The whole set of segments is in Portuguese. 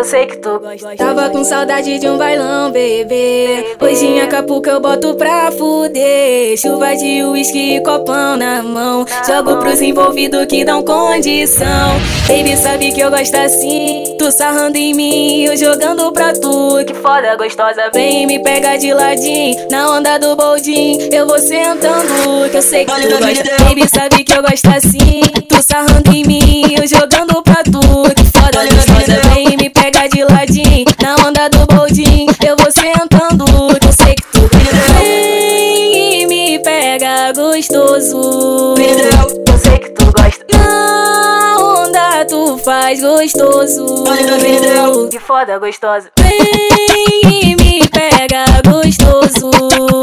eu sei que tu gosta. Tava com saudade de um bailão, bebê. Hoje em Acapulco eu boto pra fuder. Chuva de uísque e copão na mão. Jogo pros envolvidos que dão condição. Baby sabe que eu gosto assim. Tu sarrando em mim, eu jogando pra tu. Que foda gostosa, vem me pega de ladinho. Na onda do boldin, eu vou sentando. Que eu sei que tu gosta. Baby sabe que eu gosto assim. Tu sarrando em mim, eu jogando eu vou sentando. Eu sei que tu vem e me pega gostoso. Eu sei que tu gosta. Na onda tu faz gostoso. Que foda gostosa. Vem e me pega gostoso.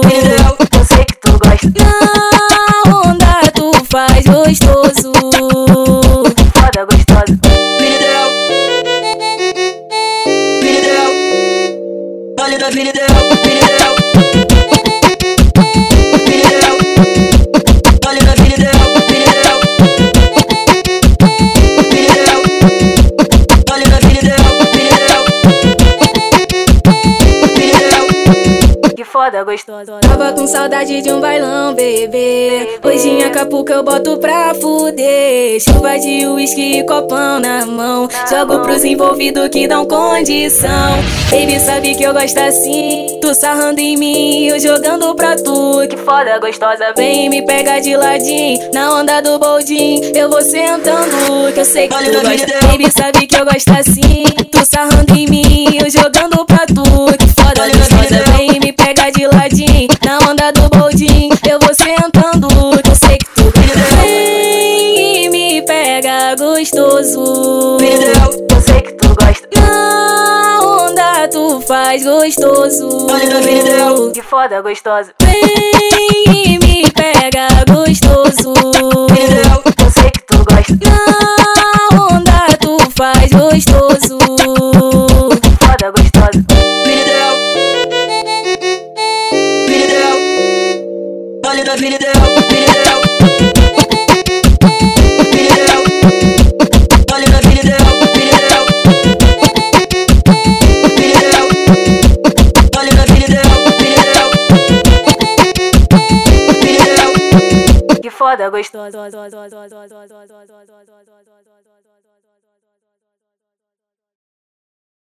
Eu sei que tu gosta. Na onda tu faz gostoso. vida dela. Gostosa. Tava com saudade de um bailão, bebê. Hoje em Acapulco eu boto pra fuder. Chuva de uísque e copão na mão. Jogo pros envolvidos que dão condição. Baby sabe que eu gosto assim. Tu sarrando em mim, eu jogando pra tu. Que foda gostosa, vem me pega de ladinho. Na onda do boldin, eu vou sentando. Que eu sei que tu gosta. Baby sabe que eu gosto assim. Tu sarrando em mim, eu jogando pra tu. Do boldin, eu vou sentando. Eu sei que tu vem e me pega gostoso. Eu sei que tu gosta. Na onda tu faz gostoso. Que foda gostosa. Vem e me pega gostoso. Vida ideal, vida ideal. Vida ideal. Olha da vida ideal, vida ideal. Vida ideal. Que foda gostosa.